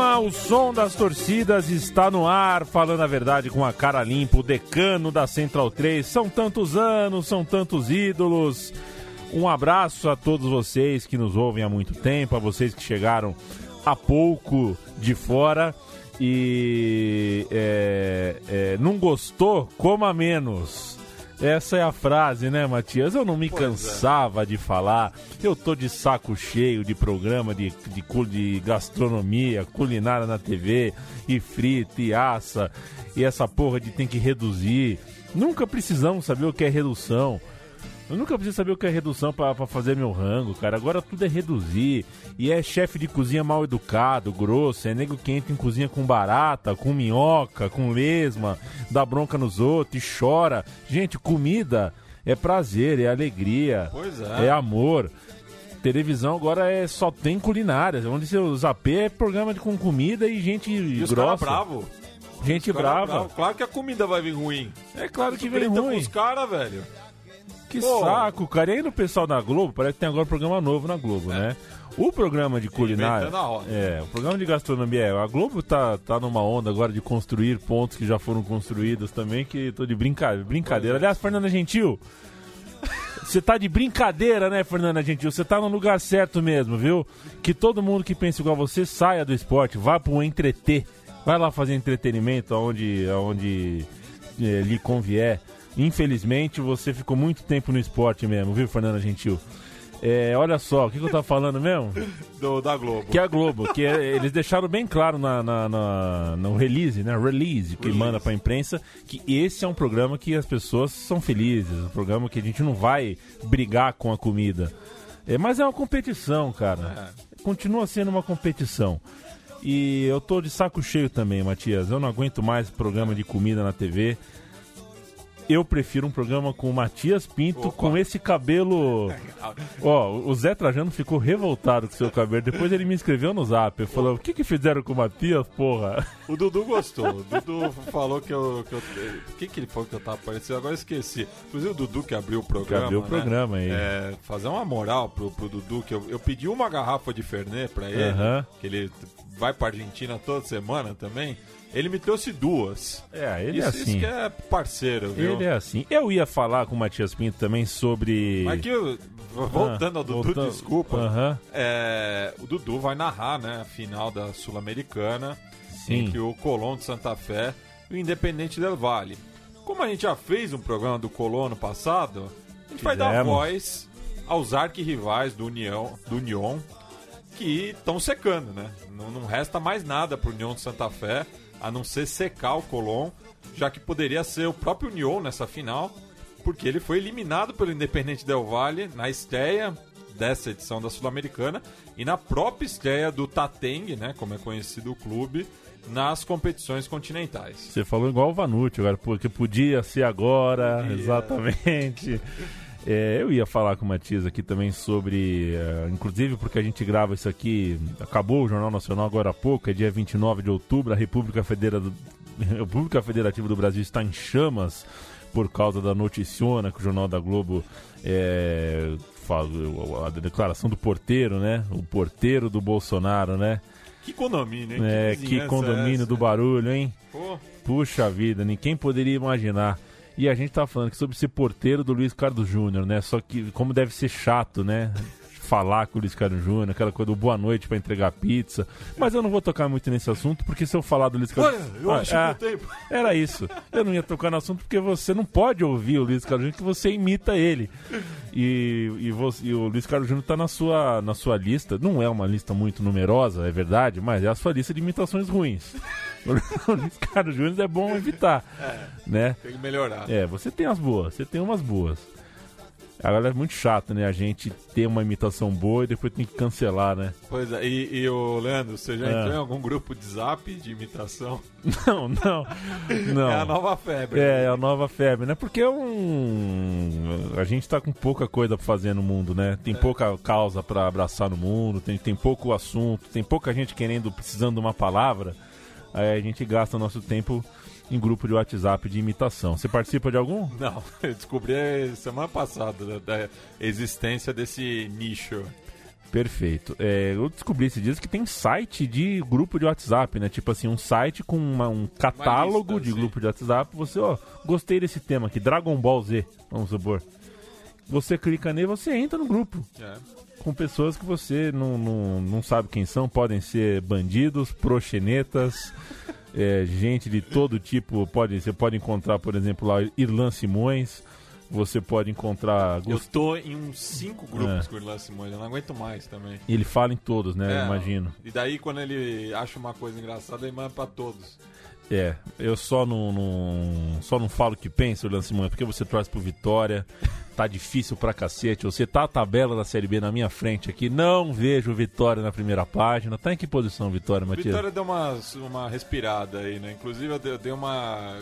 Programa O Som das Torcidas está no ar, falando a verdade com a cara limpa, o decano da Central 3. São tantos anos, são tantos ídolos. Um abraço a todos vocês que nos ouvem há muito tempo, a vocês que chegaram há pouco de fora e é, é, não gostou, coma menos. Essa é a frase, né, Matias? Eu não me cansava de falar. Eu tô de saco cheio de programa de, de, de gastronomia, culinária na TV, e frita, e assa, e essa porra de tem que reduzir. Nunca precisamos saber o que é redução. Eu nunca preciso saber o que é redução pra pra fazer meu rango, cara. Agora tudo é reduzir. E é chefe de cozinha mal educado, grosso. É nego que entra em cozinha com barata, com minhoca, com lesma, dá bronca nos outros e chora. Gente, comida é prazer, é alegria. Pois é. É amor. Televisão agora é só tem culinária. Onde seu Zapê é programa de, com comida e gente E os grossa. bravos. Gente brava. Claro que a comida vai vir ruim. É claro que vem Grita com ruim. os caras, velho. Que Pô. saco, cara. E aí no pessoal da Globo, parece que tem agora um programa novo na Globo, né? O programa de culinária. É, o programa de gastronomia. é, A Globo tá, tá numa onda agora de construir pontos que já foram construídos também, que tô de brinca... brincadeira. Aliás, Fernanda Gentil. Você tá de brincadeira, né, Fernanda Gentil? Você tá no lugar certo mesmo, viu? Que todo mundo que pensa igual você saia do esporte, vá pro entreter. Vai lá fazer entretenimento aonde, aonde eh, lhe convier. Infelizmente, você ficou muito tempo no esporte mesmo, viu, Fernanda Gentil? É, olha só, o que, que eu tava falando mesmo? Do, da Globo. Que é a Globo, que é- eles deixaram bem claro na, na- na- no release, né? Release que manda pra imprensa, que esse é um programa que as pessoas são felizes, um programa que a gente não vai brigar com a comida. É, mas é uma competição, cara. Continua sendo uma competição. E eu tô de saco cheio também, Matias. Eu não aguento mais programa de comida na TV. Eu prefiro um programa com o Matias Pinto com esse cabelo. Ó, o Zé Trajano ficou revoltado com seu cabelo. Depois ele me escreveu no zap. Ele falou: O que, que fizeram com o Matias, porra? O Dudu gostou. O Dudu falou que eu. que eu- O que, que ele falou que eu tava parecendo? Agora eu esqueci. Inclusive o Dudu que abriu o programa. abriu o né? programa aí. É, fazer uma moral pro, pro Dudu, que eu, eu pedi uma garrafa de Fernet pra ele, Aham. que ele vai pra Argentina toda semana também. Ele me trouxe duas. É, ele isso, é assim. Isso que é parceiro, viu? Ele é assim. Eu ia falar com o Matias Pinto também sobre. Mas que, voltando ao Dudu, desculpa. Aham. É, o Dudu vai narrar, né, a final da Sul-Americana entre o Colón de Santa Fé e o Independente del Valle. Como a gente já fez um programa do Colón no passado, a gente vai dar Fizemos. voz aos arquirrivais do União, do União que estão secando, né? Não, não resta mais nada pro União de Santa Fé a não ser secar o Colón, já que poderia ser o próprio União nessa final, porque ele foi eliminado pelo Independente Del Valle na estreia dessa edição da Sul-Americana e na própria estreia do Tateng, né, como é conhecido o clube, nas competições continentais. Você falou igual o Vanucci agora, porque podia ser agora, exatamente. É, eu ia falar com o Matias aqui também sobre, eh, inclusive porque a gente grava isso aqui, acabou o Jornal Nacional agora há pouco, é dia 29 de outubro, a República, Federa do- República Federativa do Brasil está em chamas por causa da noticiona que o Jornal da Globo é, a declaração do porteiro, né? O porteiro do Bolsonaro, né? Que condomínio, hein? É, que vizinhança condomínio essa, do barulho, hein? Pô, Puxa vida, ninguém poderia imaginar. E a gente tava falando aqui sobre ser porteiro do Luiz Carlos Júnior, né? Só que como deve ser chato, né? Falar com o Luiz Carlos Júnior, aquela coisa do boa noite pra entregar pizza. Mas eu não vou tocar muito nesse assunto, porque se eu falar do Luiz Carlos Olha, eu acho Ah, que. Era isso. Eu não ia tocar no assunto porque você não pode ouvir o Luiz Carlos Júnior, que você imita ele. E, e, você- e o Luiz Carlos Júnior tá na sua, na sua lista. Não é uma lista muito numerosa, é verdade, mas é a sua lista de imitações ruins. O Luiz Carlos Júnior é bom evitar, né? Tem que melhorar. É, você tem as boas, você tem umas boas. Agora é muito chato, né? A gente ter uma imitação boa e depois tem que cancelar, né? Pois é, e, e o Leandro, você já Ah. entrou em algum grupo de zap de imitação? Não, não, não. É a nova febre. É, é a nova febre, né? Porque é um. A gente tá com pouca coisa pra fazer no mundo, né? Tem pouca causa pra abraçar no mundo, tem, tem pouco assunto, tem pouca gente querendo, precisando de uma palavra. Aí a gente gasta nosso tempo em grupo de WhatsApp de imitação. Você participa de algum? Não, eu descobri semana passada da, da existência desse nicho. Perfeito. É, eu descobri esses dias que tem site de grupo de WhatsApp, né? Tipo assim, um site com uma- um catálogo lista, de grupo de WhatsApp. Você, ó, gostei desse tema aqui, Dragon Ball Z, vamos supor. Você clica nele, você entra no grupo É. com pessoas que você não, não, não sabe quem são. Podem ser bandidos, proxenetas, é, gente de todo tipo. Pode, você pode encontrar, por exemplo, lá Irlan Simões. Você pode encontrar. Eu tô em uns cinco grupos É. com o Irlan Simões, eu não aguento mais também. Ele fala em todos, né? É, Eu imagino. E daí, quando ele acha uma coisa engraçada, ele manda pra todos. É, eu só não, não- só não falo o que penso, Irlan Simões, porque você torce pro Vitória. Tá difícil pra cacete. Você tá a tabela da Série B na minha frente aqui. Não vejo Vitória na primeira página. Tá em que posição, Vitória, Matias? Vitória deu uma, uma respirada aí, né? Inclusive, eu dei, eu dei uma,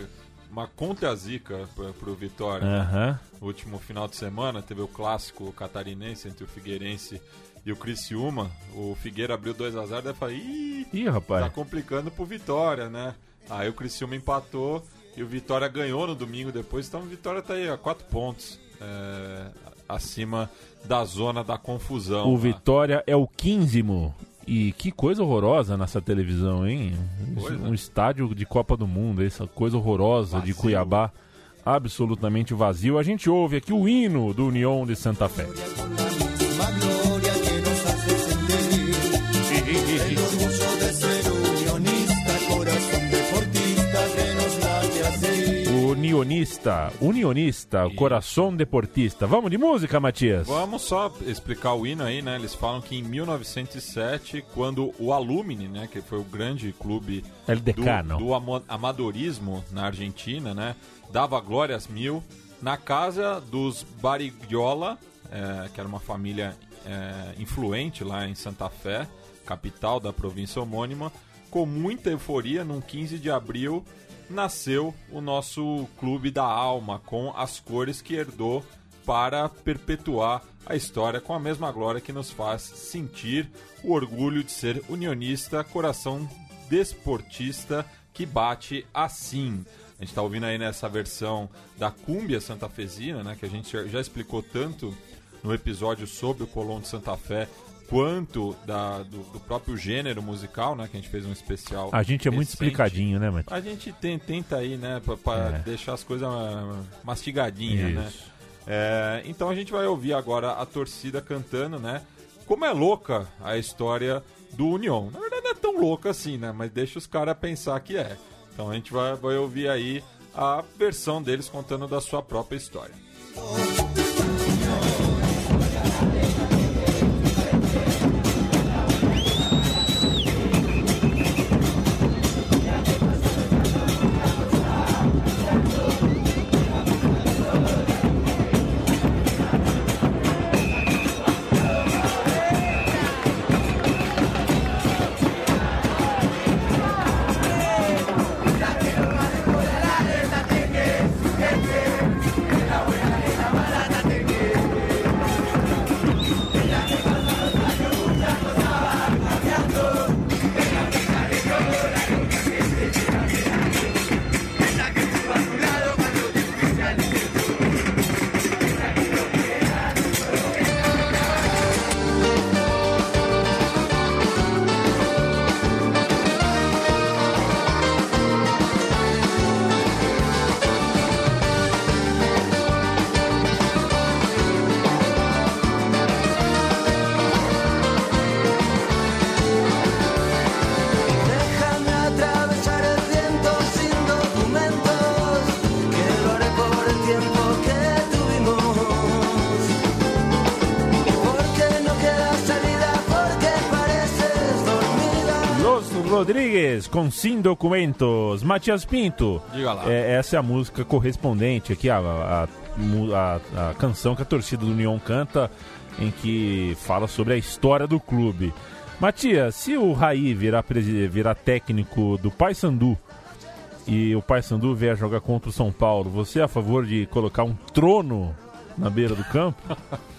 uma contra-zica pro, pro Vitória. No último final de semana, teve o clássico catarinense entre o Figueirense e o Criciúma. O Figueira abriu 2 a 0 daí eu falei, ih, Ih, tá rapaz. complicando pro Vitória, né? Aí o Criciúma empatou e o Vitória ganhou no domingo depois, então o Vitória tá aí a 4 pontos é, acima da zona da confusão. O lá. Vitória é o quinzimo. E que coisa horrorosa nessa televisão, hein? Pois é. Um estádio de Copa do Mundo, essa coisa horrorosa de Vazio. Cuiabá. Absolutamente vazio. A gente ouve aqui o hino do União de Santa Fé. Unionista, unionista, coração deportista. Vamos de música, Matias? Vamos só explicar o hino aí, né? Eles falam que em 1907, quando o Alumni, né, que foi o grande clube El do, do ama- amadorismo na Argentina, né, dava glórias mil na casa dos Barigiola, é, que era uma família é, influente lá em Santa Fé, capital da província homônima, com muita euforia, num 15 de abril, nasceu o nosso clube da alma, com as cores que herdou para perpetuar a história com a mesma glória que nos faz sentir o orgulho de ser unionista, coração desportista que bate assim. A gente está ouvindo aí nessa versão da Cúmbia Santa Fezina, né, que a gente já explicou tanto no episódio sobre o Colón de Santa Fé, quanto da, do, do próprio gênero musical, né, que a gente fez um especial. A gente é muito recente. explicadinho, né, Matias? A gente tem- tenta aí, né, pra, pra É. deixar as coisas ah, mastigadinhas, né? Isso. É, então a gente vai ouvir agora a torcida cantando, né? Como é louca a história do União. Na verdade não é tão louca assim, né? Mas deixa os caras pensar que é. Então a gente vai, vai ouvir aí a versão deles contando da sua própria história. La Rodrigues com Sim Documentos. Matias Pinto. Diga lá. É, essa é a música correspondente aqui, a, a, a- a canção que a torcida do União canta, em que fala sobre a história do clube. Matias, se o Raí virar, virar técnico do Paysandu e o Paysandu vier jogar contra o São Paulo, você é a favor de colocar um trono na beira do campo?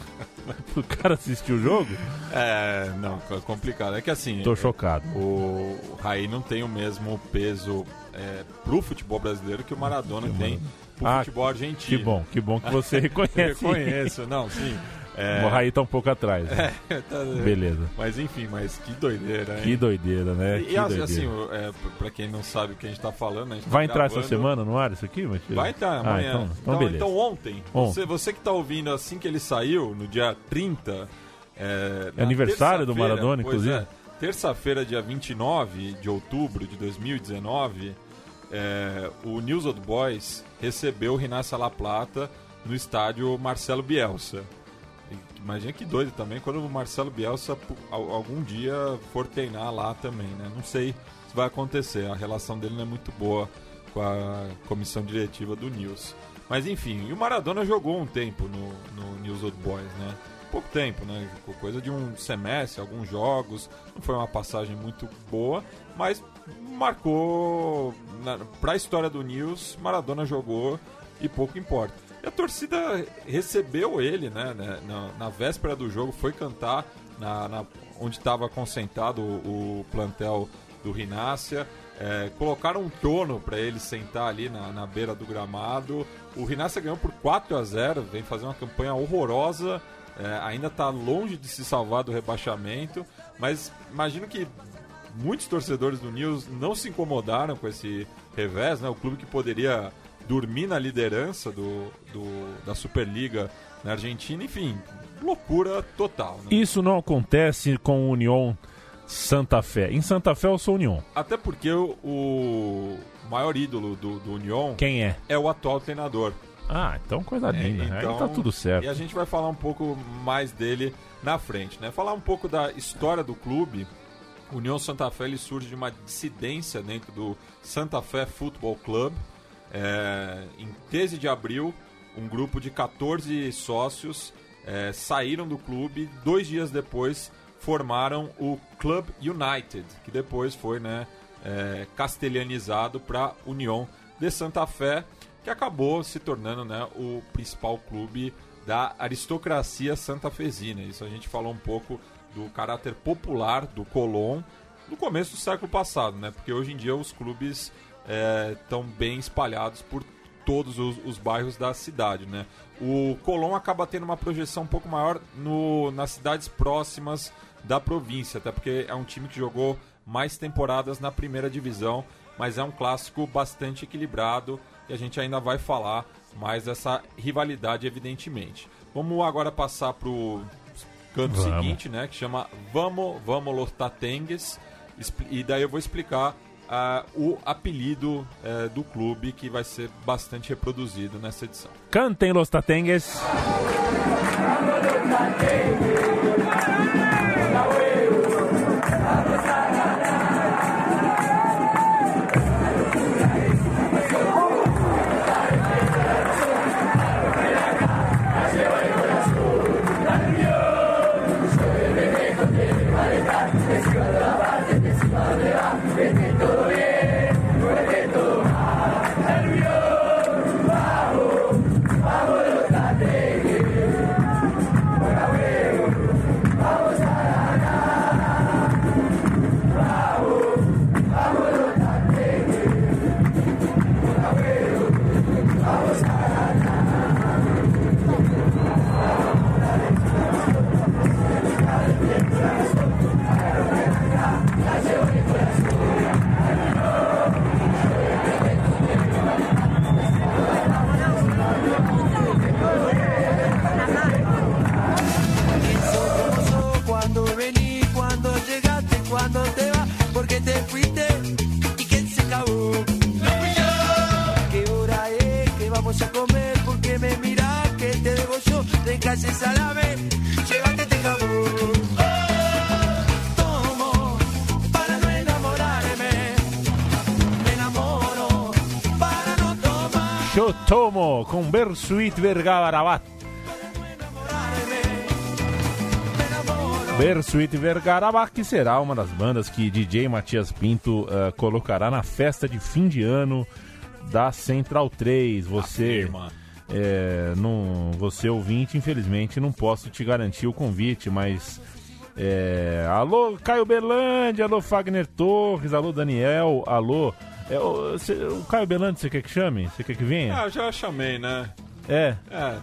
Pro cara assistir o jogo? É, não, é complicado. É que assim, Tô chocado. o Raí não tem o mesmo peso é, pro futebol brasileiro que o Maradona tem pro Ah, futebol argentino. Que bom, que bom que você reconhece. Reconheço, não, sim. É, O Raí tá um pouco atrás. né? tá- Beleza. Mas enfim, mas que doideira, hein? Que doideira, né? E, que assim, doideira. assim, é, pra quem não sabe o que a gente tá falando, a gente tá Vai entrar essa gravando- semana no ar isso aqui, Matias? Vai estar Ah, amanhã. então, então beleza. então ontem, Ontem. Você, você que tá ouvindo assim que ele saiu, no dia 30. É, na aniversário do Maradona, inclusive. é, Terça-feira, dia 29 de outubro de 2019, é, o News Old Boys recebeu o Rinácia La Plata no estádio Marcelo Bielsa. Imagina que doido também quando o Marcelo Bielsa algum dia for treinar lá também, né? Não sei se vai acontecer. A relação dele não é muito boa com a comissão diretiva do News. Mas enfim, e o Maradona jogou um tempo no, no News Old Boys, né? Pouco tempo, né? Ficou coisa de um semestre, alguns jogos. Não foi uma passagem muito boa, mas marcou. Na, pra história do News, Maradona jogou e pouco importa. E a torcida recebeu ele, né? né, Na, na véspera do jogo, foi cantar na, na- onde estava concentrado o, o plantel do Rinácia. É, colocaram um trono para ele sentar ali na, na beira do gramado. O Rinácia ganhou por 4 a 0 vem fazer uma campanha horrorosa. é, ainda está longe de se salvar do rebaixamento. Mas imagino que muitos torcedores do News não se incomodaram com esse revés, né? O clube que poderia dormir na liderança do, do- da Superliga na Argentina, enfim, loucura total. Né? Isso não acontece com o União Santa Fé. Em Santa Fé eu sou União. Até porque o, o maior ídolo do, do União Quem é? é o atual treinador. Ah, então coisa linda. É, Aí tá tudo certo. E a gente vai falar um pouco mais dele na frente, né? Falar um pouco da história do clube. O União Santa Fé ele surge de uma dissidência dentro do Santa Fé Football Club. É, em 13 de abril, um grupo de 14 sócios é, saíram do clube. Dois dias depois, formaram o Club United, que depois foi né, é, castelhanizado para União de Santa Fé, que acabou se tornando né, o principal clube da aristocracia santafesina. Isso a gente falou um pouco do caráter popular do Colón no começo do século passado, né? Porque hoje em dia os clubes estão bem espalhados por todos os, os bairros da cidade, né? O Colón acaba tendo uma projeção um pouco maior no, nas cidades próximas da província, até porque é um time que jogou mais temporadas na primeira divisão, mas é um clássico bastante equilibrado e a gente ainda vai falar mais dessa rivalidade, evidentemente. Vamos agora passar para o canto Vamos. seguinte, né, que chama Vamos, Vamos Los Tatengues, Expli- e daí eu vou explicar ah, o apelido eh, do clube que vai ser bastante reproduzido nessa edição. Cantem los tatengues. Chotomo com Bersuit Vergarabat. Bersuit Vergarabat, que será uma das bandas que DJ Matias Pinto uh, colocará na festa de fim de ano da Central 3. Você, é, não, você ouvinte, infelizmente não posso te garantir o convite, mas é, alô Caio Belândia, alô Fagner Torres, alô Daniel, alô é, o, cê, o Caio Belante, você quer que chame? Você quer que venha? Ah, já chamei, né? É? É.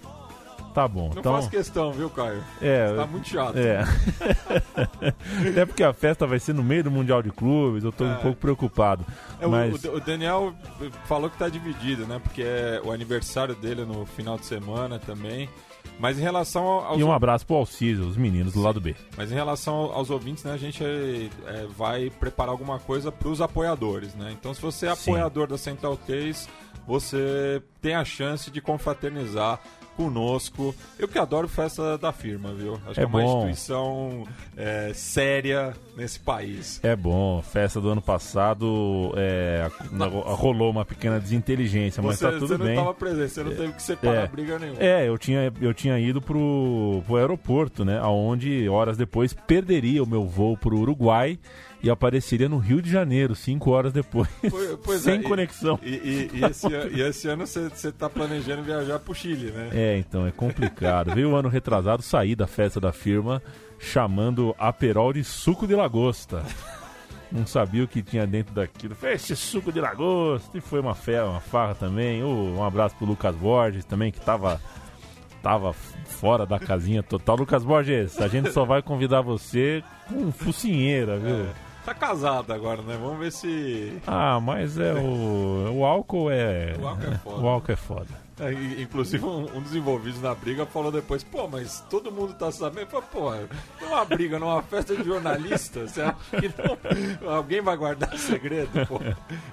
Tá bom. Não então... faço questão, viu, Caio? É. Tá muito chato. É. Até porque a festa vai ser no meio do Mundial de Clubes, eu tô é. um pouco preocupado. É, mas... o, o, Daniel falou que tá dividido, né? Porque é o aniversário dele no final de semana também. Mas em relação aos... E um abraço pro Alciso, os meninos do lado B. Mas em relação aos ouvintes, né, a gente é, é, vai preparar alguma coisa para os apoiadores, né? Então se você é apoiador Sim. da Central 3, você tem a chance de confraternizar conosco. Eu que adoro festa da firma, viu? Acho é que é uma bom. instituição é, séria nesse país. É bom. Festa do ano passado é, rolou uma pequena desinteligência, mas você, tá tudo bem. Você não estava presente, você não teve que separar é, briga nenhuma. É, eu tinha, eu tinha ido pro, pro aeroporto, né? Onde horas depois perderia o meu voo pro Uruguai e apareceria no Rio de Janeiro, cinco horas depois. Pois, pois sem é, conexão. E, e, e, esse, e esse ano você está planejando viajar para o Chile, né? É, então é complicado. Veio o ano retrasado, saí da festa da firma chamando Aperol de suco de lagosta. Não sabia o que tinha dentro daquilo. Fez esse suco de lagosta. E foi uma fé, uma farra também. um abraço pro Lucas Borges também, que tava, tava fora da casinha total. Lucas Borges, a gente só vai convidar você com focinheira, viu? É. Tá casado agora, né? Vamos ver se. Ah, mas é o. O álcool é. O álcool é foda. O álcool é foda. É, inclusive, um, um, dos envolvidos na briga falou depois: pô, mas todo mundo tá sabendo. Falei, pô, numa briga, numa festa de jornalista, você acha que não, alguém vai guardar segredo? Pô?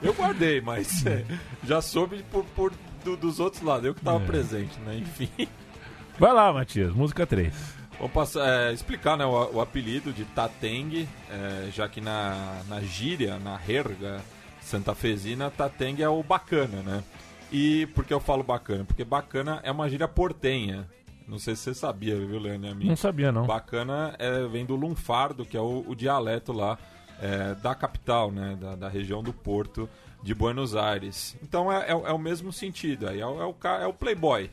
Eu guardei, mas é, já soube por, por do, dos outros lados, eu que tava é. presente, né? Enfim. Vai lá, Matias, música 3. Vou passar, é, explicar né, o, o, apelido de Tateng, é, já que na, na gíria, na herga santafesina, Tateng é o bacana, né? E por que eu falo bacana? Porque bacana é uma gíria portenha. Não sei se você sabia, viu, Leandro? Não sabia, não. Bacana é, vem do lunfardo, que é o, o dialeto lá é, da capital, né? Da, da, região do Porto de Buenos Aires. Então é, é, é o mesmo sentido. Aí é, o, é o, é playboy.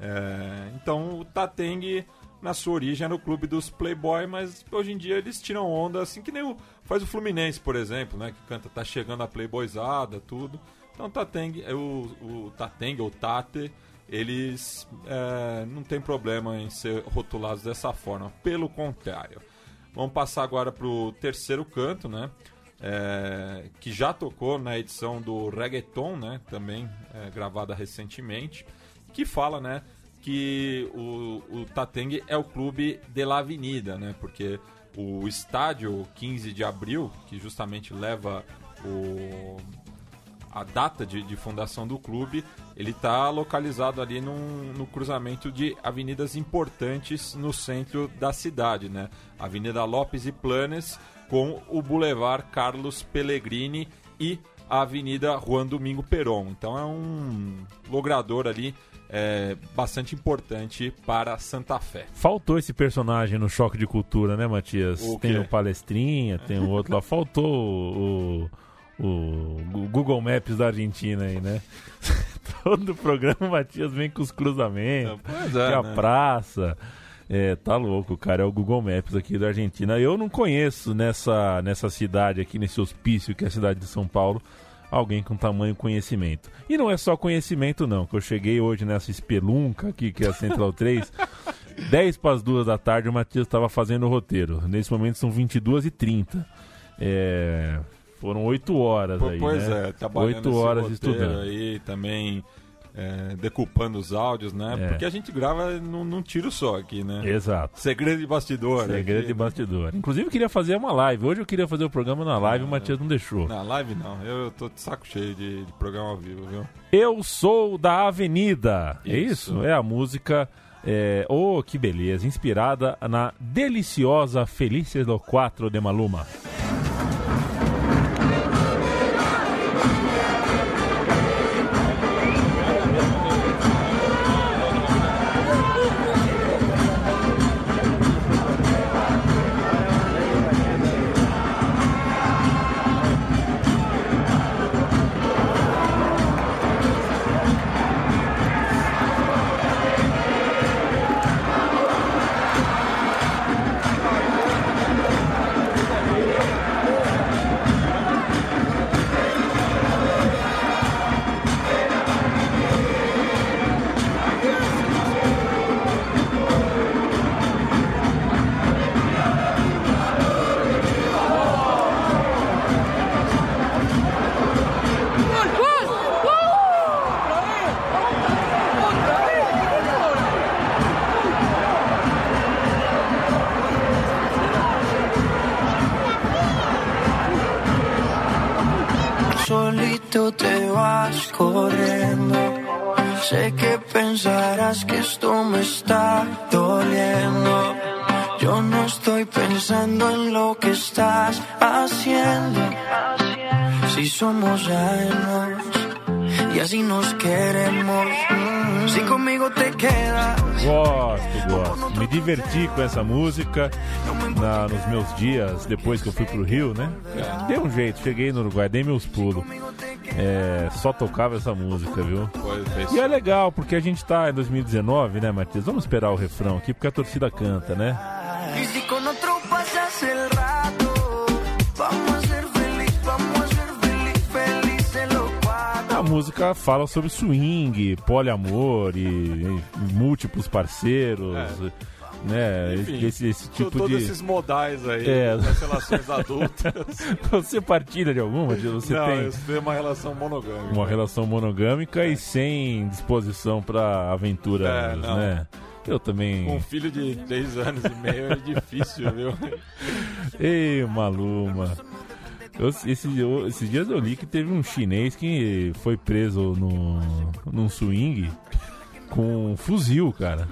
É, então o Tateng na sua origem era o clube dos Playboy, mas hoje em dia eles tiram onda, assim que nem o, faz o Fluminense, por exemplo, né? Que canta Tá Chegando a Playboyzada, tudo. Então Tateng, é o, o Tateng ou Tate, eles é, não tem problema em ser rotulados dessa forma, pelo contrário. Vamos passar agora para o terceiro canto, né? É, que já tocou na edição do Reggaeton, né? Também é, gravada recentemente, que fala, né? Que o, o Tateng é o clube de la Avenida, né? Porque o estádio 15 de abril, que justamente leva o, a data de, de fundação do clube, ele está localizado ali num, no cruzamento de avenidas importantes no centro da cidade, né? Avenida Lopes e Planes com o Boulevard Carlos Pellegrini e a Avenida Juan Domingo Perón. Então é um logrador ali é, bastante importante para Santa Fé. Faltou esse personagem no Choque de Cultura, né, Matias? O tem o Palestrinha, tem o outro lá. Faltou o, o, o, Google Maps da Argentina aí, né? Todo programa o Matias vem com os cruzamentos, pois é, a né? praça. É, tá louco, cara. É o Google Maps aqui da Argentina. Eu não conheço nessa, nessa cidade aqui, nesse hospício que é a cidade de São Paulo alguém com tamanho conhecimento. E não é só conhecimento, não, que eu cheguei hoje nessa espelunca aqui, que é a Central 3. 10 para as 2 da tarde, o Matias estava fazendo o roteiro. Nesse momento são 22 e 30 é, Foram 8 horas aí, Pois né? é, trabalhando 8 horas estudando. aí também é, decupando os áudios, né? É. Porque a gente grava num, num, tiro só aqui, né? Exato. Segredo de bastidor. Segredo aqui, de bastidor. Inclusive eu queria fazer uma live. Hoje eu queria fazer o programa na live, e o Matias não deixou. Na live não. Eu tô de saco cheio de, de programa ao vivo, viu? Eu sou da Avenida. Isso. É isso? É a música. É, oh, que beleza! Inspirada na deliciosa Felícia do 4 de Maluma. Somos años y así nos queremos. Mm, te quedas. Gosto, gosto. Me diverti com essa música na- nos meus dias depois que eu fui pro Rio, né? Dei um jeito, cheguei no Uruguai, dei meus pulos. É, só tocava essa música, viu? E é legal, porque a gente tá em 2019, né, Matias? Vamos esperar o refrão aqui, porque a torcida canta, né? Con otro pasas el música fala sobre swing, poliamor e, e múltiplos parceiros, né? Enfim, esse, esse tipo todos de. esses modais aí É. das relações adultas. Você partilha de alguma? Matias? Você não, tem eu tenho uma relação monogâmica. uma relação monogâmica e sem disposição pra aventuras, É, né? Eu também. Com um filho de 10 anos e meio é difícil, viu? Ei, Maluma. Eu, esse, eu- esses dias eu li que teve um chinês que foi preso no, num swing com um fuzil, cara.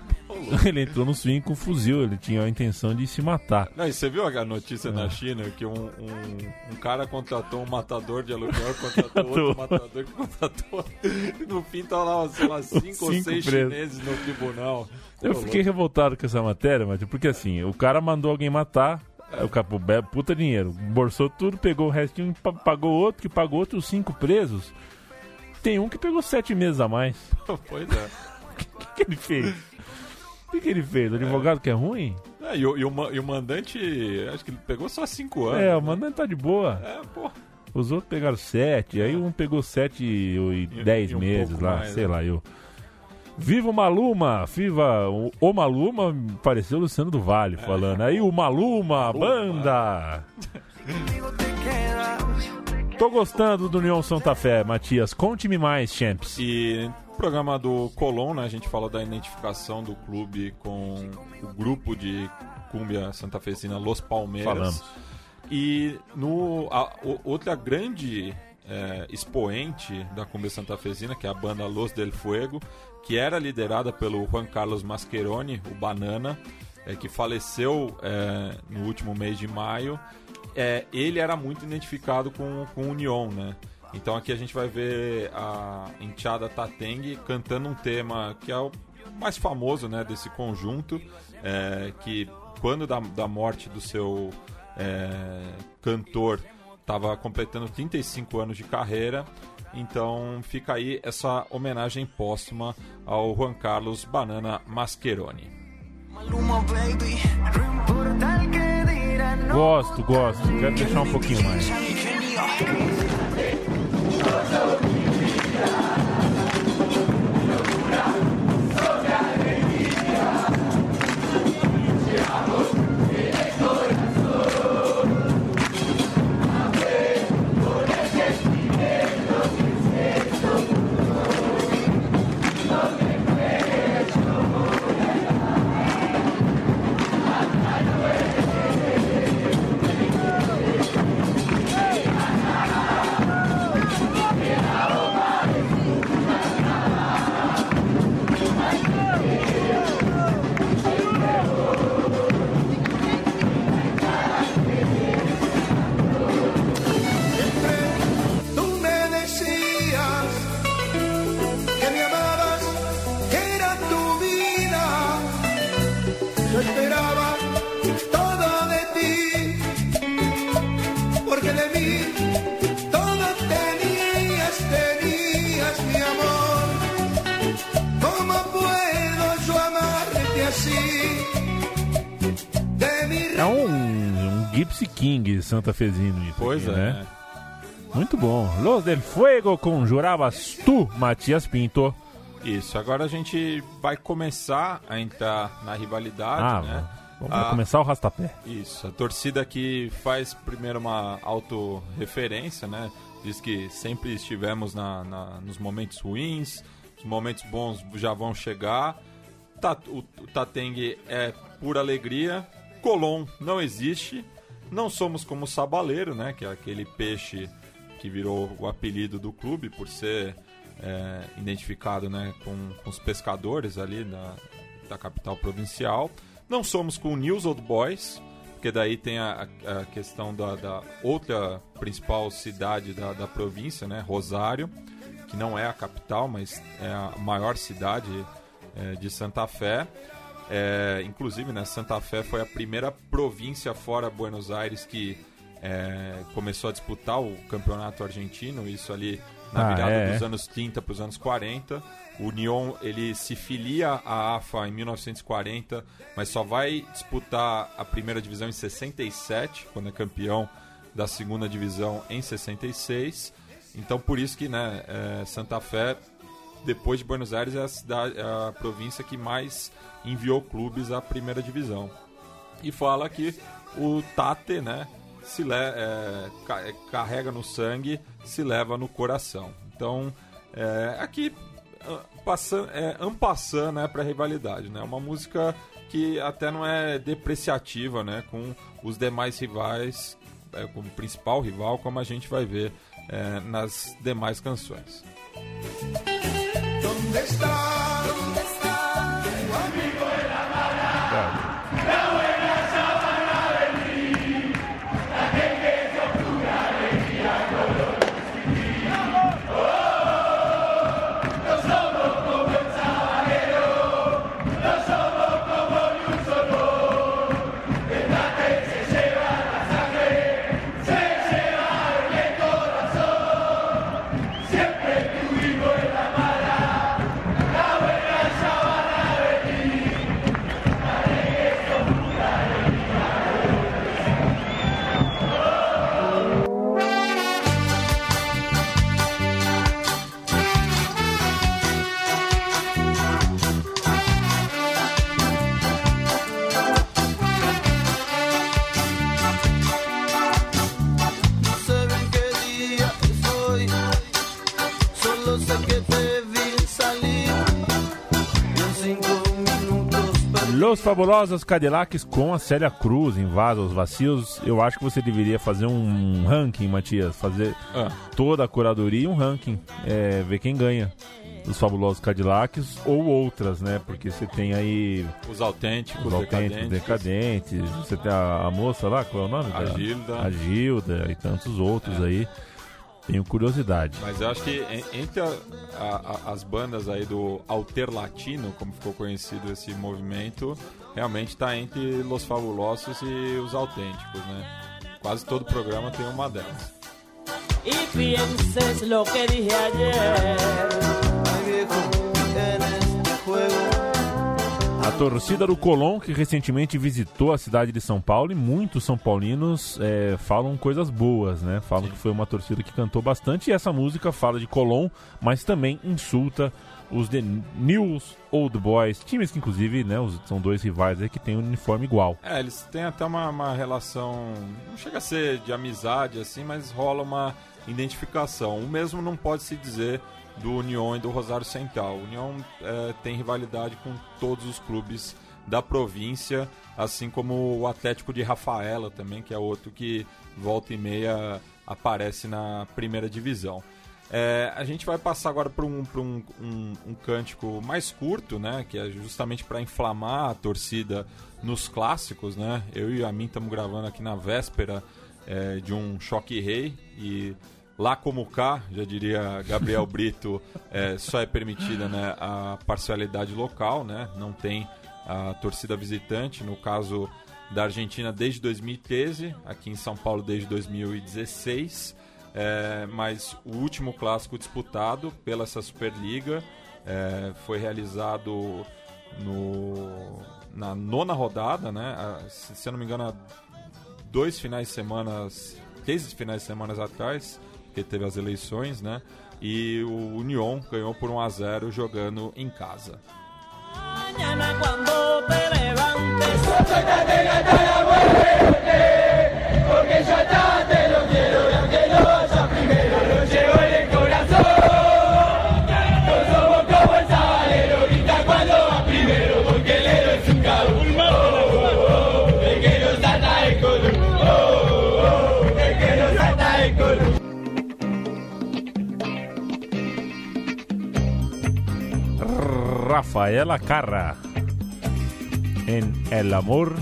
Ele entrou no swing com um fuzil, ele tinha a intenção de se matar. Não, e você viu a notícia É. na China que um, um, um cara contratou um matador de aluguel, contratou outro matador que contratou. E no fim tá lá, sei lá, cinco, ou Cinco seis presos. chineses no tribunal. Eu fiquei revoltado com essa matéria, mas porque assim, o cara mandou alguém matar, o capo puta dinheiro, bolsou tudo, pegou o restinho, pa- pagou outro, que pagou outros cinco presos. Tem um que pegou sete meses a mais. Pois é. O que, que ele fez? O que, que ele fez? O advogado que é ruim? É, e, o, e o e o mandante, acho que ele pegou só cinco anos. É, o mandante tá de boa. É, pô. Os outros pegaram sete, aí um pegou sete e, e dez um meses lá, mais, sei né? lá, eu. Viva o Maluma! Viva o, o Maluma! Pareceu o Luciano do Vale falando. Aí o Maluma, banda! Tô gostando do União Santa Fé, Matias. Conte-me mais, champs. E no programa do Colom, né, a gente falou da identificação do clube com o grupo de cúmbia santafesina Los Palmeiras. Falamos. E no, a, o- outra grande é, expoente da cúmbia santafesina, que é a banda Los del Fuego, que era liderada pelo Juan Carlos Mascheroni, o Banana, é, que faleceu é, no último mês de maio. É, ele era muito identificado com, com o Union, né? Então aqui a gente vai ver a Enteada Tateng cantando um tema que é o mais famoso né, desse conjunto, é, que quando da, da morte do seu é, cantor estava completando 35 anos de carreira, então fica aí essa homenagem póstuma ao Juan Carlos Banana Mascheroni. Gosto, gosto. Quero deixar um pouquinho mais. King Santa Fezino isso Pois aqui, é, né? Muito bom. Los del Fuego com Juravas Tu, Matias Pinto. Isso, agora a gente vai começar a entrar na rivalidade, Ah, né? vamos Ah. começar o rastapé. Isso, a torcida que faz primeiro uma autorreferência, né? Diz que sempre estivemos na, na- nos momentos ruins, os momentos bons já vão chegar. Ta- o, o Tateng é pura alegria, Colom não existe, não somos como o Sabaleiro, né? Que é aquele peixe que virou o apelido do clube por ser é, identificado né, com, com os pescadores ali da, da capital provincial. Não somos com o News Old Boys, porque daí tem a, a questão da, da, outra principal cidade da, da, província, né, Rosário, que não é a capital, mas é a maior cidade é, de Santa Fé. É, inclusive, né, Santa Fé foi a primeira província fora Buenos Aires que é, começou a disputar o campeonato argentino, isso ali na Ah, virada é, dos é. anos 30 para os anos 40. O Nyon ele se filia à AFA em 1940, mas só vai disputar a primeira divisão em 67, quando é campeão da segunda divisão em 66. Então por isso que né, é, Santa Fé, depois de Buenos Aires, é a, cidade, é a província que mais enviou clubes à primeira divisão. E fala que o Tate, né, se le é, é, carrega no sangue, se leva no coração. Então, é, aqui passando, é, ampassando né, para rivalidade, né? Uma música que até não é depreciativa, né? Com os demais rivais, é, como principal rival, como a gente vai ver é, nas demais canções. ¿Dónde está? ¿Dónde está? Tu amigo el amado. Fabulosos Cadillacs com a Célia Cruz em Vaza os Vacios. Eu acho que você deveria fazer um ranking, Matias. Fazer Ah, toda a curadoria e um ranking. É, ver quem ganha. Os Fabulosos Cadillacs ou outras, né? Porque você tem aí os autênticos, os autênticos decadentes, decadentes. Você tem a, a moça lá, qual é o nome? a? Gilda. A Gilda e tantos outros aí. Tenho curiosidade. Mas eu acho que en- entre a- a- a- as bandas aí do Alter Latino, como ficou conhecido esse movimento, realmente está entre Los Fabulosos e os autênticos, né? Quase todo programa tem uma delas. y pienses lo que dije ayer. Ay, viejo, en este juego. A torcida do Colón, que recentemente visitou a cidade de São Paulo, e muitos são paulinos é, falam coisas boas, né? Falam que foi uma torcida que cantou bastante, e essa música fala de Colón, mas também insulta os The News Old Boys, times que inclusive né, os- são dois rivais aí que têm um uniforme igual. É, eles têm até uma, uma relação. Não chega a ser de amizade assim, mas rola uma identificação. O mesmo não pode se dizer do União e do Rosário Central. O União é, tem rivalidade com todos os clubes da província, assim como o Atlético de Rafaela também, que é outro que volta e meia aparece na primeira divisão. É, a gente vai passar agora para um, um, um, um cântico mais curto, né? Que é justamente para inflamar a torcida nos clássicos, né? Eu e a mim estamos gravando aqui na véspera é, de um choque rei e lá como cá, já diria Gabriel Brito, é, só é permitida né, a parcialidade local, né? Não tem a torcida visitante, no caso da Argentina desde 2013, aqui em São Paulo desde 2016. É, mas o último clássico disputado pela essa Superliga é, foi realizado no, na nona rodada, né? Se, se eu não me engano, dois finais de semana, três finais de semana atrás, porque teve as eleições, né? E o Union ganhou por 1 a 0 jogando em casa. Mañana cuando te Rafaela Carra. En El Amor,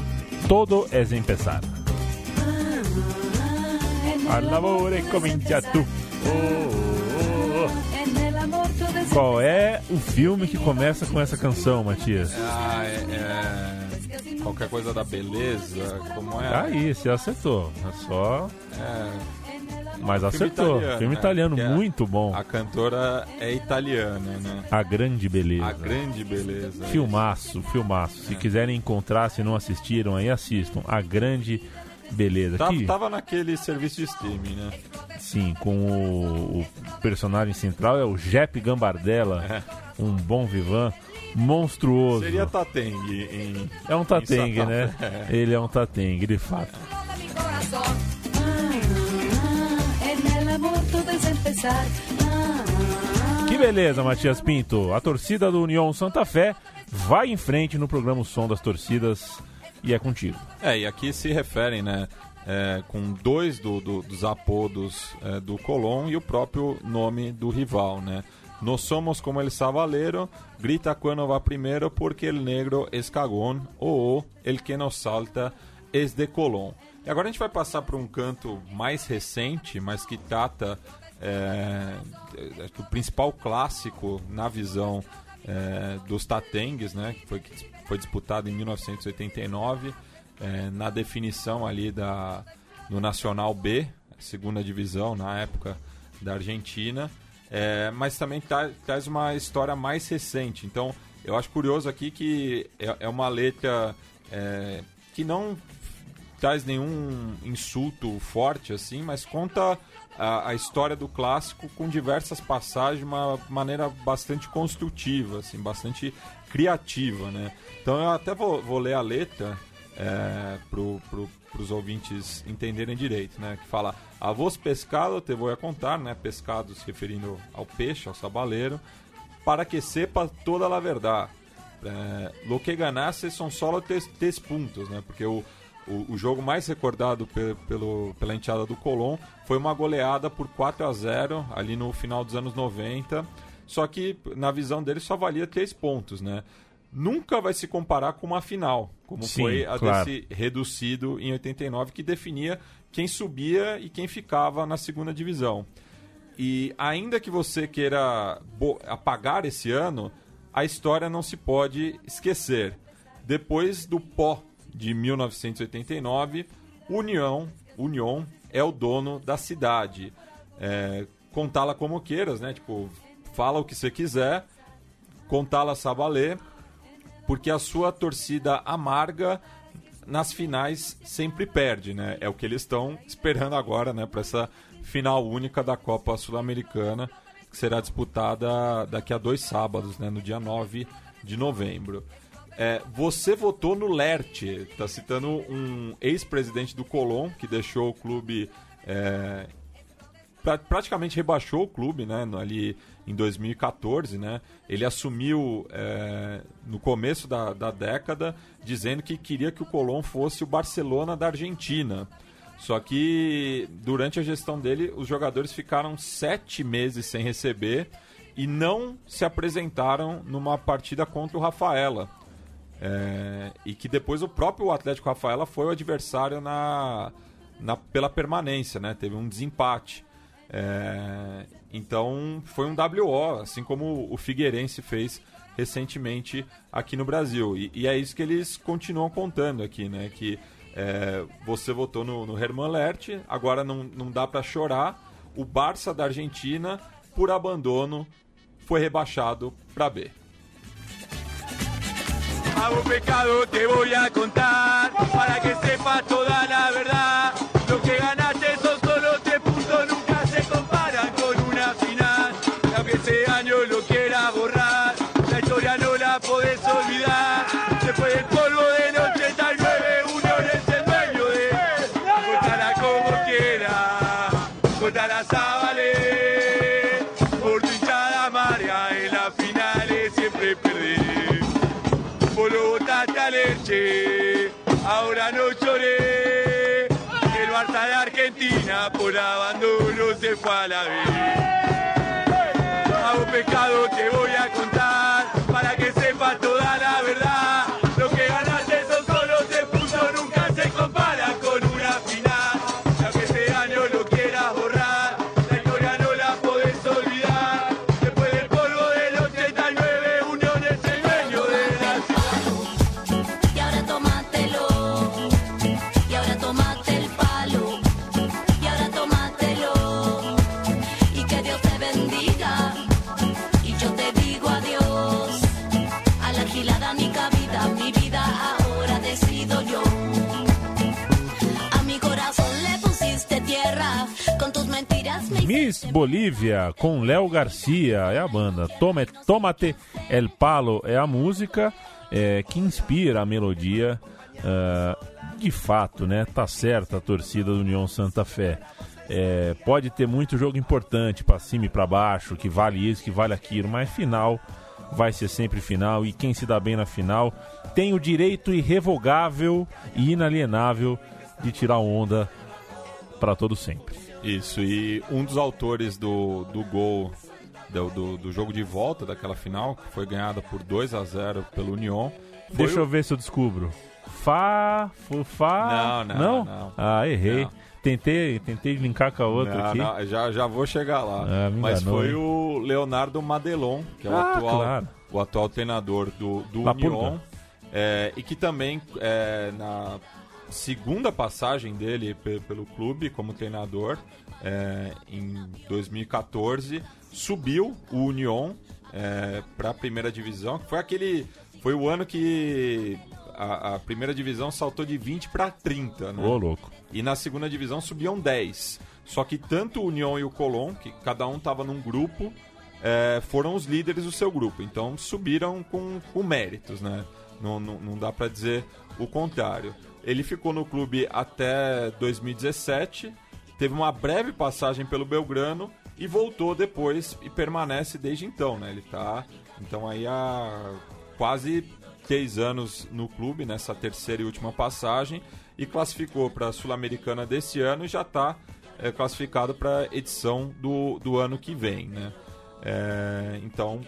todo es empezar. Al amore comincia tu. Qual é o filme que começa com essa canção, Matias? Ah, é, é, Qualquer coisa da beleza, como é? Aí, você acertou. É só. É, Mas filme acertou. italiano, filme né? italiano é- muito bom. a cantora é italiana, né? A Grande Beleza. A grande beleza. Filmaço, filmaço. Se quiserem encontrar, se não assistiram aí, assistam. A Grande Beleza. Tava, Que, tava naquele serviço de streaming, né? sim, com o, o personagem central é o Jep Gambardella, um bom vivan, monstruoso. Seria Tateng em. É um tatengue, em né? Fé. Ele é um tatengue, de fato. Empezar. Que beleza, Matias Pinto. A torcida do União Santa Fé vai em frente no programa O Som das Torcidas e é contigo. É, e aqui se referem, né? é, com dois do- do- dos apodos é, do Colón e o próprio nome do rival, né? Nós somos como el Sabalero, grita quando va primero porque el negro es cagón, ou el que nos salta es de Colón. E agora a gente vai passar para um canto mais recente, mas que trata é, é, do principal clássico na visão é, dos Tatengues, né? Que foi, foi disputado em 1989 é, na definição ali da, do Nacional B, segunda divisão na época da Argentina, é, mas também tra- traz uma história mais recente. Então, eu acho curioso aqui que é, é uma letra que não traz nenhum insulto forte assim, mas conta a, a história do clássico com diversas passagens de uma maneira bastante construtiva, assim, bastante criativa, né? Então eu até vou, vou ler a letra é, pro, pro, pros ouvintes entenderem direito, né? Que fala, a vos pescado te vou contar, né? Pescado se referindo ao peixe, ao sabaleiro, para que sepa toda a verdade. É, lo que ganasse são só três, três pontos, né? Porque o, o, o jogo mais recordado pe- pelo, pela enteada do Colón foi uma goleada por 4 a 0 ali no final dos anos 90. Só que na visão dele só valia três pontos, né? Nunca vai se comparar com uma final, como Sim, foi a claro. desse reducido em 89, que definia quem subia e quem ficava na segunda divisão. E ainda que você queira apagar esse ano, a história não se pode esquecer. Depois do pó de 1989, União, União é o dono da cidade. É, contá-la como queiras, né? Tipo, fala o que você quiser, contá-la sabalê, porque a sua torcida amarga nas finais sempre perde, né? É o que eles estão esperando agora, né, para essa final única da Copa Sul-Americana, que será disputada daqui a dois sábados, né, no dia 9 de novembro. É, você votou no Lerte, tá citando um ex-presidente do Colón, que deixou o clube é, pra- praticamente rebaixou o clube, né, ali em 2014, né? Ele assumiu é, no começo da, da década dizendo que queria que o Colón fosse o Barcelona da Argentina. Só que durante a gestão dele, os jogadores ficaram sete meses sem receber e não se apresentaram numa partida contra o Rafaela. É, e que depois o próprio Atlético Rafaela foi o adversário na, na- pela permanência, né? Teve um desempate. É, então foi um WO, assim como o Figueirense fez recentemente aqui no Brasil. E, e é isso que eles continuam contando aqui, né? Que é, você votou no, no Herman Lert, agora não, não dá para chorar. O Barça da Argentina, por abandono, foi rebaixado para B. Hago pecado, te voy a contar para que sepas toda la verdad. La vez. Bolívia com Léo Garcia é a banda. Tome, Tomate El Palo é a música é, que inspira a melodia. ah, de fato, né? Tá certa a torcida do União Santa Fé. É, pode ter muito jogo importante para cima e para baixo, que vale isso, que vale aquilo, mas final vai ser sempre final e quem se dá bem na final tem o direito irrevogável e inalienável de tirar onda para todo sempre. Isso, e um dos autores do, do gol do, do, do jogo de volta daquela final, que foi ganhada por 2 a 0 pelo Union. foi Deixa o- eu ver se eu descubro. Fá, fu, Fá. Não, não, não. Ah, errei. Não. Tentei, tentei linkar com a outra Não, aqui. não, já, já vou chegar lá. Ah, Mas enganou, foi hein? o Leonardo Madelon, que é o, Ah, atual, claro. o atual treinador do, do La Union. É, e que também, é, na segunda passagem dele pe- pelo clube como treinador, é, em 2014, subiu o Union para a primeira divisão. que Foi aquele. Foi o ano que a, a primeira divisão saltou de 20 para 30, né? Ô, louco. E na segunda divisão subiam 10. Só que tanto o União e o Colón, que cada um estava num grupo, é, foram os líderes do seu grupo. Então subiram com, com méritos, né? Não, não, não dá para dizer o contrário. Ele ficou no clube até 2017, teve uma breve passagem pelo Belgrano e voltou depois e permanece desde então, né? Ele tá então aí há quase três anos no clube, nessa terceira e última passagem, e classificou para a Sul-Americana desse ano e já está classificado para a edição do, do ano que vem, né? É, então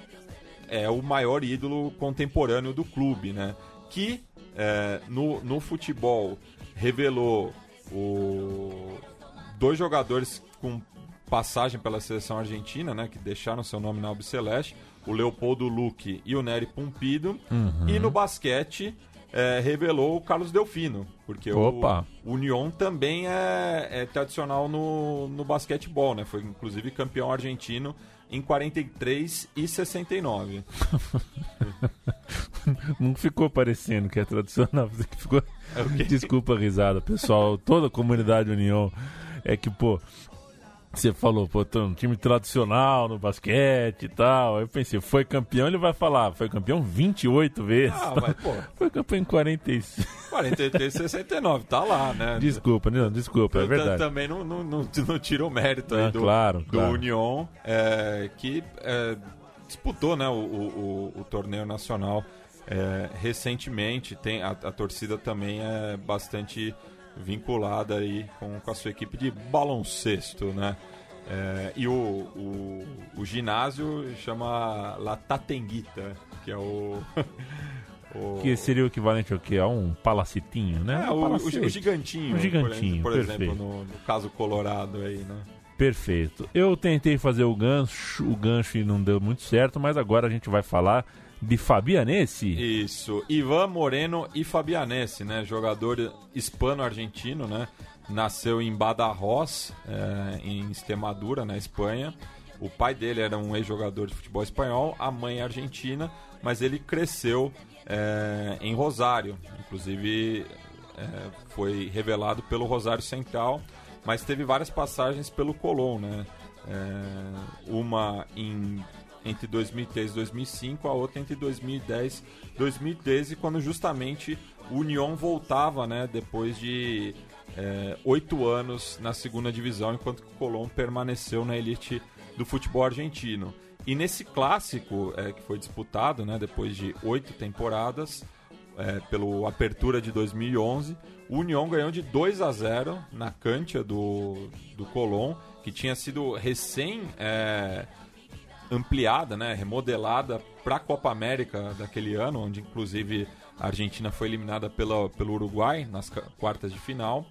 é o maior ídolo contemporâneo do clube, né? Que é, no, no futebol revelou o, dois jogadores com passagem pela seleção argentina, né? Que deixaram seu nome na Albiceleste, o Leopoldo Luque e o Nery Pumpido. E no basquete é, revelou o Carlos Delfino, porque Opa. o, o Union também é, é tradicional no, no basquetebol, né? Foi inclusive campeão argentino em 43 e 69. Não ficou parecendo que é tradicional. Ficou... Desculpa a risada, pessoal. Toda a comunidade União é que, pô, você falou, pô, tô um time tradicional no basquete e tal. Aí eu pensei, foi campeão, ele vai falar, foi campeão 28 vezes. Ah, mas, pô. Foi campeão em 45. 43 e 69, tá lá, né? Desculpa, não, desculpa, é verdade. Também não, não, não, não tira o mérito aí Ah, do, claro, do claro. Union, é, que é, disputou né, o, o, o- o torneio nacional é, recentemente. Tem, a, a torcida também é bastante vinculada aí com, com a sua equipe de baloncesto, né? É, e o, o, o ginásio chama La Tatenguita, que é o... o- Que seria o equivalente ao quê? A um palacitinho, né? é, Um o, o, gigantinho. Um gigantinho, Por, exemplo, perfeito. no, no caso Colorado aí, né? Perfeito. Eu tentei fazer o gancho, o gancho e não deu muito certo, mas agora a gente vai falar de Fabianese. Isso. Ivan Moreno e Fabianese, né? Jogador hispano-argentino, né? Nasceu em Badajoz, é, em Extremadura, na Espanha. O pai dele era um ex-jogador de futebol espanhol, a mãe é argentina, mas ele cresceu é, em Rosário. Inclusive, é, foi revelado pelo Rosário Central, mas teve várias passagens pelo Colón, né? É, uma em, entre 2003 e 2005, a outra entre 2010 e 2013, quando justamente o Union voltava, né? Depois de é, oito anos na segunda divisão, enquanto que o Colón permaneceu na elite do futebol argentino. E nesse clássico é, que foi disputado, né? Depois de oito temporadas, é, pelo Apertura de 2011. O União ganhou de 2 a 0 na cancha do, do Colón, que tinha sido recém é, ampliada, né, remodelada para a Copa América daquele ano, onde inclusive a Argentina foi eliminada pela, pelo Uruguai nas quartas de final.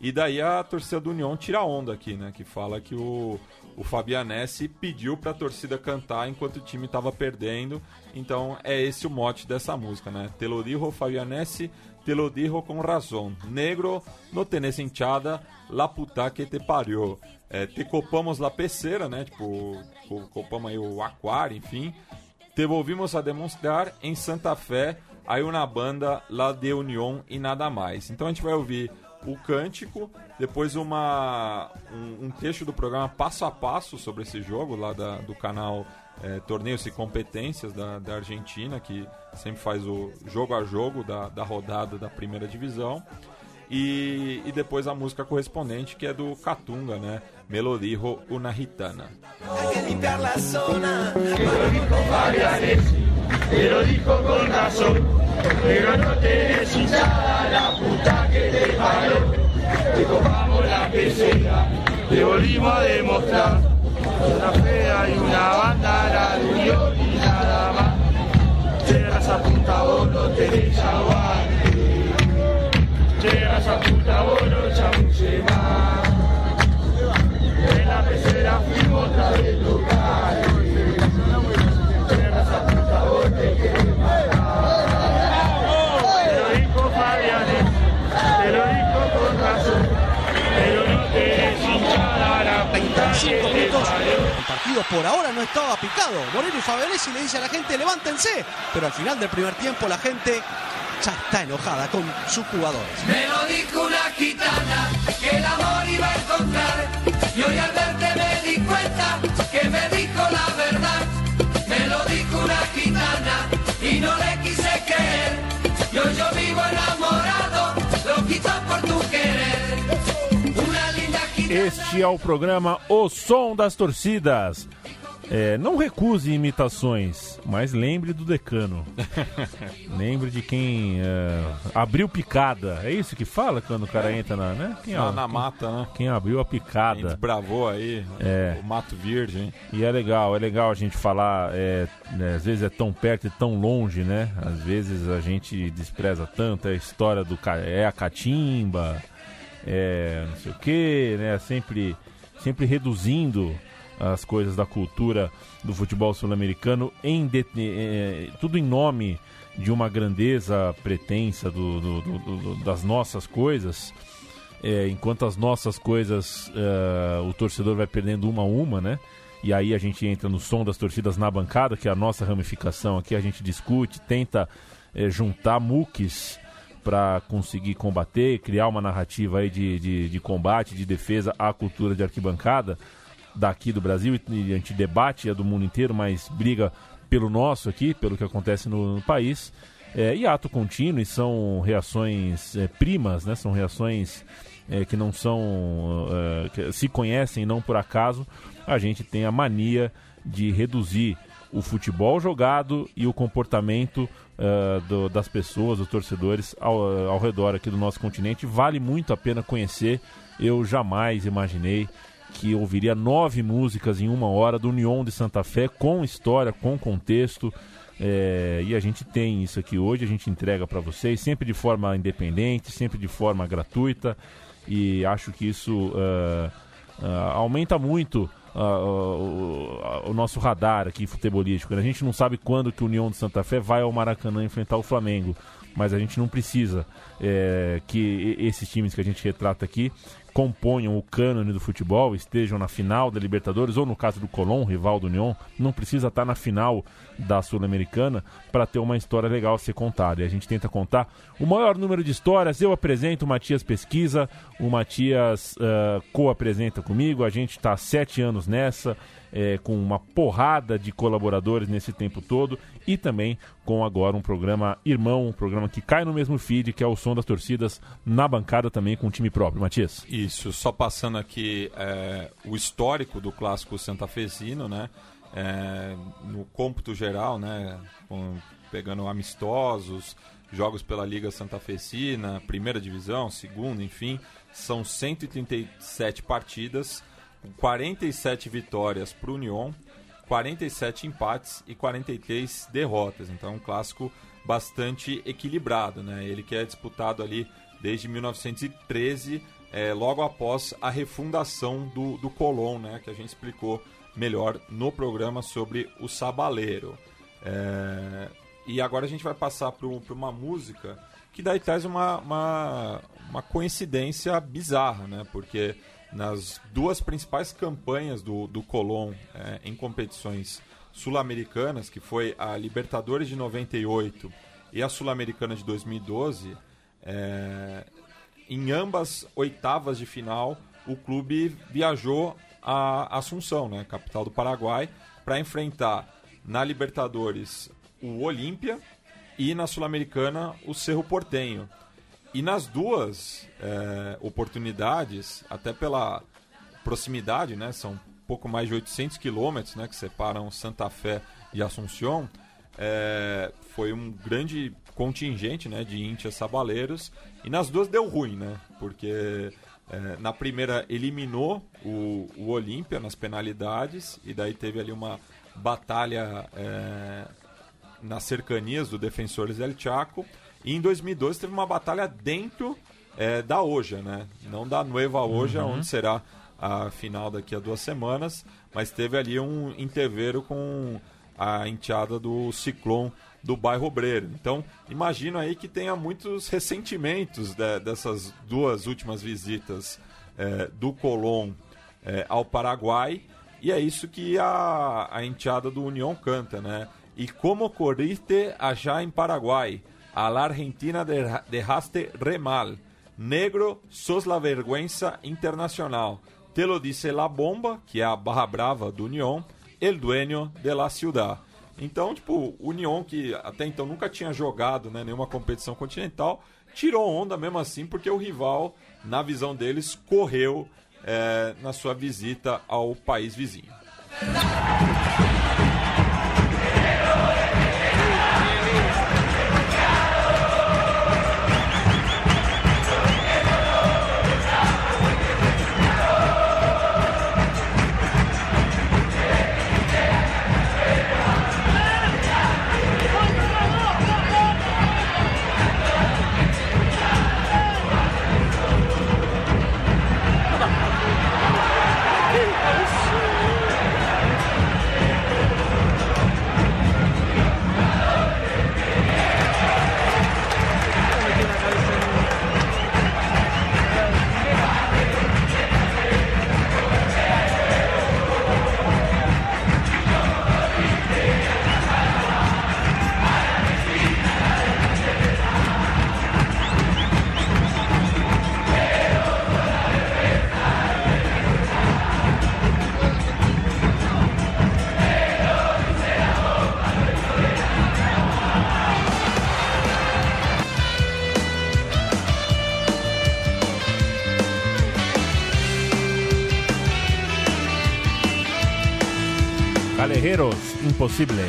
E daí a torcida do União tira onda aqui, né? Que fala que o, o Fabianese pediu pra torcida cantar enquanto o time tava perdendo. Então é esse o mote dessa música, né? Te lo dijo Fabianese, te lo dijo con razón. Negro, no tenés hinchada, la puta que te pariu. É, te copamos la peceira, né? Tipo, co- copamos aí o aquário, enfim. Te volvimos a demonstrar em Santa Fé, aí uma banda lá de União e nada mais. Então a gente vai ouvir o cântico, depois uma, um, um texto do programa passo a passo sobre esse jogo, lá da- do canal é, Torneios e Competências da, da Argentina, que sempre faz o jogo a jogo da, da rodada da primeira divisão. E, e depois a música correspondente, que é do Catunga, né? Melodijo una gitana. Te te. Te te volvimos a demostrar. Una fea y una banda, la de unión y nada más. Llegas a punta vos no tenés aguante. Llegas a punta vos no chamuche más. En la pecera fuimos otra vez locales. Llegas a te querés matar. Te lo dijo Fabianes, te lo dijo con razón. Pero no tenés hinchada la puta que 25 te minutos. parió. El partido por ahora no estaba picado. Moreno y Fabianesi le dice a la gente, levántense. Pero al final del primer tiempo la gente ya está enojada con sus jugadores. Me lo dijo una gitana que el amor iba a encontrar. Y hoy al verte me di cuenta que me dijo la verdad. Me lo dijo una gitana y no le quise creer. Y hoy yo vivo enamorado, loquito por tu querer. Una linda gitana. Este é o programa O Som das Torcidas. É, não recuse imitações, mas lembre do decano. lembre de quem é, abriu picada. É isso que fala quando o cara entra na, né? Quem, Na, ó, na quem- mata, né? quem abriu a Quem picada. desbravou aí É. o Mato Virgem. E é legal, é legal a gente falar, é, né, às vezes é tão perto e tão longe, né? Às vezes a gente despreza tanto é a história do é a catimba, é não sei o que, né? Sempre, sempre reduzindo as coisas da cultura do futebol sul-americano em é, tudo em nome de uma grandeza pretensa do- do- do- das nossas coisas. É, enquanto as nossas coisas o torcedor vai perdendo uma a uma, né? E aí a gente entra no som das torcidas na bancada, que é a nossa ramificação aqui, a gente discute, tenta é, juntar muques para conseguir combater, criar uma narrativa aí de, de, de combate, de defesa à cultura de arquibancada daqui do Brasil, e a gente debate a do mundo inteiro, mas briga pelo nosso aqui, pelo que acontece no, no país. É, e ato contínuo, e são reações é, primas, né? São reações é, que não são. é, que se conhecem não por acaso. A gente tem a mania de reduzir o futebol jogado e o comportamento é, do- das pessoas, dos torcedores ao, ao redor aqui do nosso continente. Vale muito a pena conhecer. Eu jamais imaginei que ouviria nove músicas em uma hora do União de Santa Fé, com história, com contexto. É, e a gente tem isso aqui hoje, a gente entrega para vocês, sempre de forma independente, sempre de forma gratuita. E acho que isso ah, ah, aumenta muito ah, o, nosso radar aqui futebolístico. A gente não sabe quando que o União de Santa Fé vai ao Maracanã enfrentar o Flamengo, mas a gente não precisa é, que esses times que a gente retrata aqui componham o cânone do futebol, estejam na final da Libertadores, ou no caso do Colón, rival do União, não precisa estar na final da Sul-Americana para ter uma história legal a ser contada. E a gente tenta contar o maior número de histórias. Eu apresento, o Matias pesquisa, o Matias ah, co-apresenta comigo. A gente está há sete anos nessa, eh, com uma porrada de colaboradores nesse tempo todo e também com agora um programa irmão, um programa que cai no mesmo feed, que é o Som das Torcidas, na bancada também com o time próprio. Matias. Isso, só passando aqui é, o histórico do clássico santafesino, né? É, no cômputo geral, né? com- pegando amistosos, jogos pela Liga Santafesina, primeira divisão, segunda, enfim, são 137 partidas, 47 vitórias para o União, 47 empates e 43 derrotas. Então é um clássico bastante equilibrado, né? Ele que é disputado ali desde 1913, é, logo após a refundação do, do Colón, né? Que a gente explicou melhor no programa sobre o Sabaleiro. É, e agora a gente vai passar para uma música que daí traz uma, uma, uma coincidência bizarra, né? Porque nas duas principais campanhas do, do Colón é, em competições sul-americanas, que foi a Libertadores de 98 e a Sul-Americana de 2012, é, em ambas oitavas de final, o clube viajou a Assunção, né, capital do Paraguai, para enfrentar na Libertadores o Olímpia e na Sul-Americana o Cerro Portenho. E nas duas é, oportunidades, até pela proximidade, né, são pouco mais de 800 quilômetros né, que separam Santa Fé e Assunção, é, foi um grande contingente né, de íntias sabaleiros e nas duas deu ruim, né? Porque é, na primeira eliminou o, o Olímpia nas penalidades e daí teve ali uma batalha é, nas cercanias do Defensores del Chaco e em 2002 teve uma batalha dentro é, da Oja, né? Não da Nueva Oja, Uhum. onde será a final daqui a duas semanas, mas teve ali um interveiro com a enteada do Ciclone do bairro Obreiro. Então, imagino aí que tenha muitos ressentimentos de- dessas duas últimas visitas eh, do Colón eh, ao Paraguai, e é isso que a, a enteada do União canta, né? E como corriste allá em Paraguai, a la Argentina de- dejaste re mal. Negro, sos la vergüenza internacional. Te lo dice la bomba, que é a barra brava do União, el dueño de la ciudad. Então, tipo, o União, que até então nunca tinha jogado né, nenhuma competição continental, tirou onda mesmo assim, porque o rival, na visão deles, correu eh, na sua visita ao país vizinho. Imposible.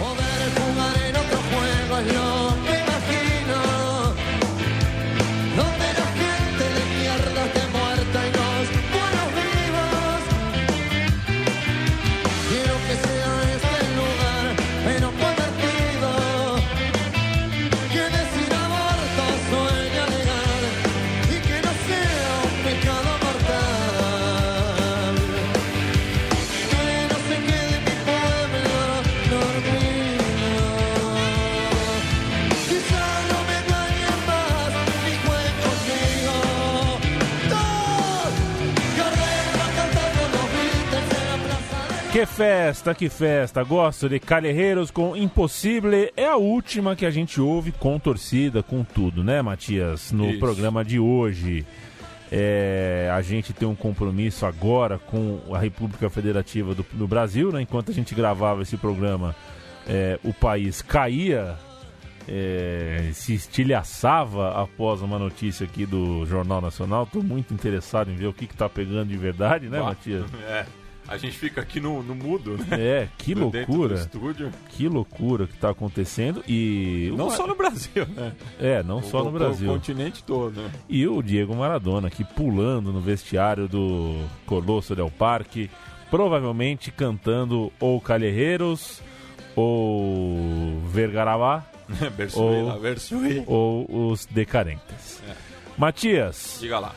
Festa, que festa. Gosto de Calherreiros com Impossível. É a última que a gente ouve com torcida, com tudo, né, Matias? No Isso. programa de hoje. É, a gente tem um compromisso agora com a República Federativa do, do Brasil, né? Enquanto a gente gravava esse programa, é, o país caía, é, se estilhaçava após uma notícia aqui do Jornal Nacional. Estou muito interessado em ver o que está pegando de verdade, né, Matias? É, a gente fica aqui no, no mudo, né? É, que loucura. estúdio. Que loucura que tá acontecendo e Não uma- só no Brasil, né? é, não só O- no o- Brasil. O continente todo, né? E o Diego Maradona aqui pulando no vestiário do Colosso del Parque, provavelmente cantando ou Calherreiros ou Vergarabá ou, ou os Decarentes. É. Matias, Diga lá.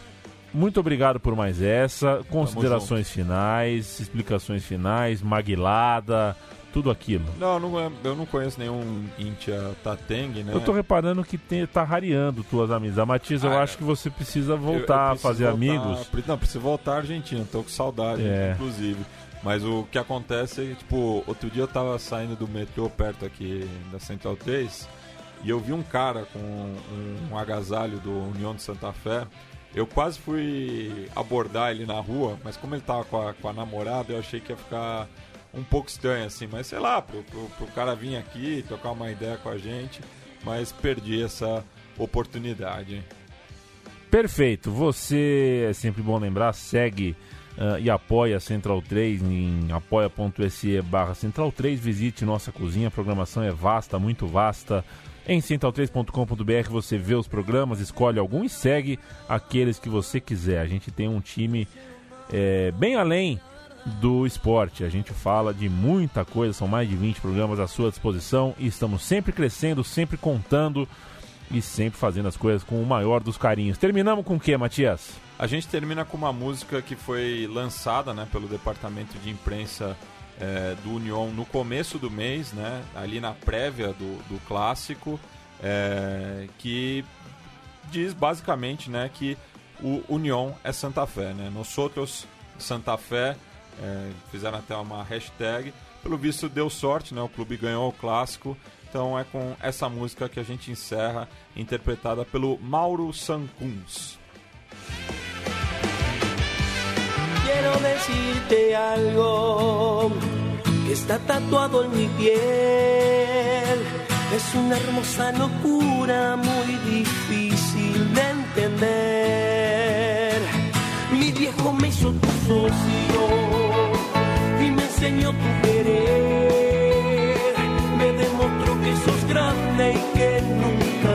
Muito obrigado por mais essa. Considerações finais, explicações finais, maguilada, tudo aquilo. Não, não é- eu não conheço nenhum Intia Tateng, né? Eu tô reparando que tem, tá rareando tuas amizades. Matias, eu Ah, acho que você precisa Eu- eu voltar a fazer voltar- amigos. Não, preciso voltar à Argentina, tô com saudade, É. inclusive. Mas o que acontece é que, tipo, outro dia eu tava saindo do metrô perto aqui da Central 3 e eu vi um cara com um, um agasalho do União de Santa Fé Eu quase fui abordar ele na rua, mas como ele tava com a, com a namorada, eu achei que ia ficar um pouco estranho assim. Mas sei lá, pro, pro, pro cara vir aqui, trocar uma ideia com a gente, mas perdi essa oportunidade. Perfeito. Você, é sempre bom lembrar, segue uh, e apoia Central 3 em apoia.se barra Central 3. Visite nossa cozinha, a programação é vasta, muito vasta. Em central3.com.br você vê os programas, escolhe algum e segue aqueles que você quiser. A gente tem um time é, bem além do esporte. A gente fala de muita coisa, são mais de 20 programas à sua disposição e estamos sempre crescendo, sempre contando e sempre fazendo as coisas com o maior dos carinhos. Terminamos com o que, Matias? A gente termina com uma música que foi lançada né, pelo departamento de imprensa é, do Union no começo do mês, né, ali na prévia do, do clássico, é, que diz basicamente né, que o Union é Santa Fé. Né? Nós outros Santa Fé é, fizeram até uma hashtag. Pelo visto deu sorte, né? o clube ganhou o clássico então é com essa música que a gente encerra, interpretada pelo Mauro Sankuns. Quiero decirte algo que está tatuado en mi piel. Es una hermosa locura muy difícil de entender. Mi viejo me hizo tu socio y me enseñó tu querer. Me demostró que sos grande y que nunca